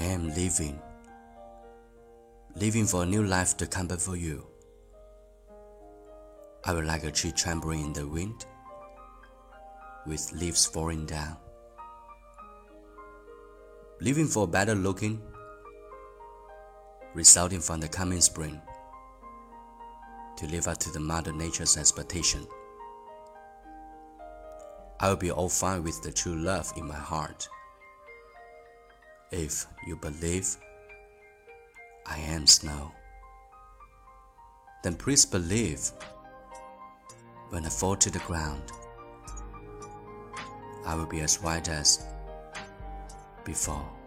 I am living, living for a new life to come before you. I will like a tree trembling in the wind, with leaves falling down. Living for better looking, resulting from the coming spring, to live up to the Mother Nature's expectation. I will be all fine with the true love in my heart. If you believe I am snow, then please believe when I fall to the ground, I will be as white as before.